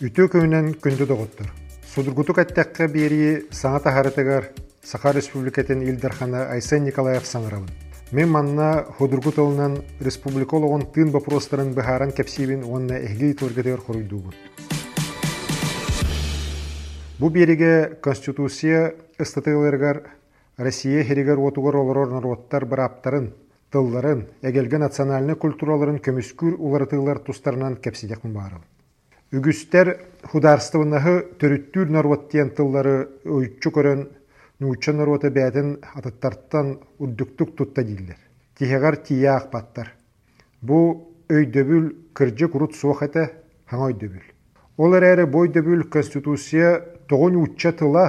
Үтө көйнен күнді доғыттыр. Судургутук аттаққа бері саңа тахарытыгар Саха Республикатын Илдархана Айсен Николаев саңырабын. Мен манна ходургут олынан республикологон тын вопростарын быхаран кепсибин онна эхги торгетер хоруйдугун. Бу береге Конституция ыстатыыларгар Россия херигер отугар олорор народтар быраптарын, тылларын, эгелге национальный культураларын көмүскүр уларытыылар тустарынан кепсидекмин баарыл. Үгүстер хударстывынаһы төрүттүүр нарваттиен тыллары өйчү көрөн нуучча нарвата бәтин атыттарттан уддуктук тутта диллер. Тихегар тияақ баттар. Бу өйдөбүл кыржы курут суох эте хаңа өйдөбүл. Ол әрі бой дөбүл конституция тоғын учча тыла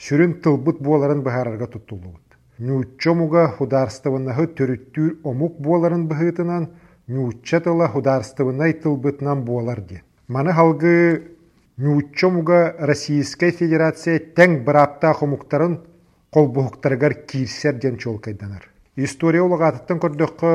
сүрін тылбыт буоларын бахарарга туттулугут. Нуучча муга хударстывынаһы төрүттүүр омук буоларын быһыытынан нуучча тыла хударстывынай тылбытынан буолар диен. Маны халгы Нюччомуга Российская Федерация тәң бырапта хомуктарын қолбухуктаргар кирсер ден чолкайданар. История олағатыттан көрдөккө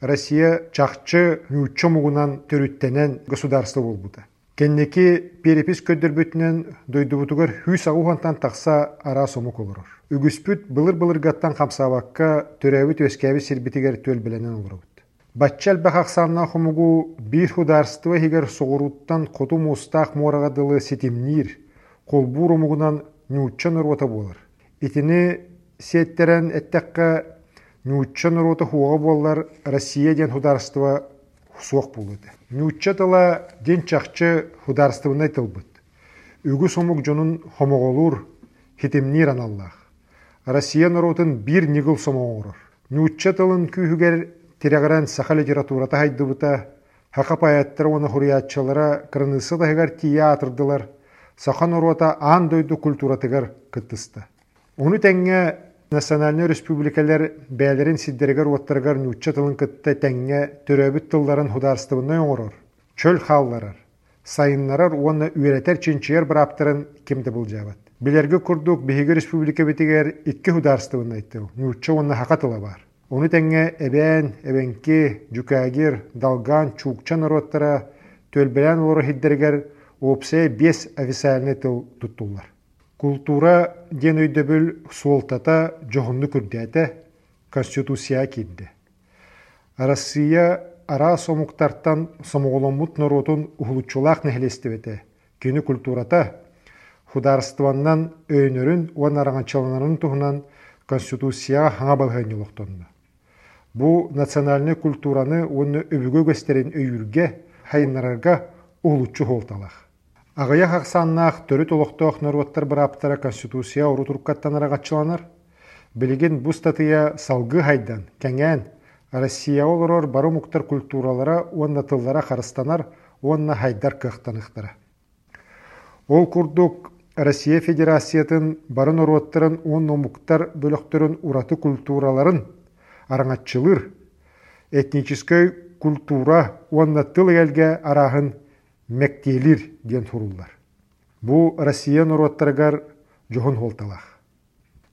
Россия чакчы Нюччомугунан төрүттенен государство болбута. Кеннеки перепис көддөрбүтүнөн дойдубутугар хүс агухантан такса ара сомук олорор. Үгүспүт былыр-былыргаттан камсабакка төрөбүт өскәби сирбитигер төл биленен олорбут. Батчал бахақсанна хумугу бир хударство хигер соғыруттан қоту мустақ морағадылы сетимнир, қолбур омугунан нюччан урота болар. Итини сеттерен әттәққа нюччан урота хуға болар Россия ден хударство суақ болуды. Нючча тала ден чақчы хударствына тылбыт. Үгü сомук жонун хомоголур хитимнир аналлах. Россия наротын бир нигыл сомоғырыр. Нючча тылын күйігер тирагаран саха литературата хайдыбыта, хақа паяттар оны хуриятчылара кырынысы тия атырдылар, сахан уруата ан дойду культуратыгар кыттысты. Оны тәңге национальный республикалар бәлерин сиддерегер уаттаргар нючча тылын кытта тәңге төрөбіт тылларын хударстыбынна оңорор, чөл халларар, сайыннарар оны үйретер чинчиер браптарын кемді бұл жабат. Билерге курдук Бехиге республика битигер икки хударстыбынна айттыл, нючча оны хақатыла бар. Оны тәңе әбән, әбәнке, жүкәгер, далган, чукча народтара төлбәлән олары хиддергер опсе бес официальный тыл туттулар. Культура ден өйдөбүл суолтата жоғынны күрдәті конституция кидді. Россия ара сомуктартан сомоголомут народун ухулучулак нехлестебете. Кені культурата хударстваннан өйнөрүн уан араңачаланарын туһунан конституцияға хаңа балған елоқтонды. Бу национальный культураны оны өбүгө көстерин өйүрге хайыннарарга улуччу холталах. Агая хаксаннаах төрү толоктоох норваттар быраптара конституция уру туркаттанара гачыланар. Билигин бу статыя салгы хайдан, кеңен, Россия олорор бары муктар культуралара онна тыллара харыстанар, онна хайдар кыхтаныхтара. Ол курдук Россия Федерациятын бары норваттарын онна муктар бөлөктөрүн ураты культураларын араңатчылыр, этнической культура онна тыл елге арахын мәктелир ден туруллар. Бу Россия нороттаргар жохон холталах.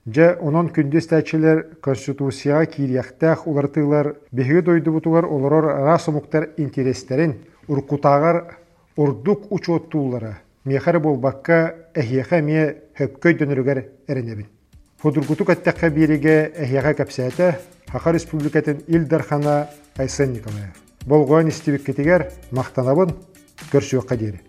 Жа онон күндес тәчелер конституцияға кирияқтақ улартылар беге дойды бутугар олорор ара сомуктар интерестерин уркутагар урдук учоттуулара мехар болбакка эхияха ме хөпкөй дөнөрүгер эренебин. Фудургутук аттакка бириге эхияха капсаата Хақа Республикатын Илдархана Айсен Николаев. Болғуан істебік кетегер мақтанабын көрсуі қадері.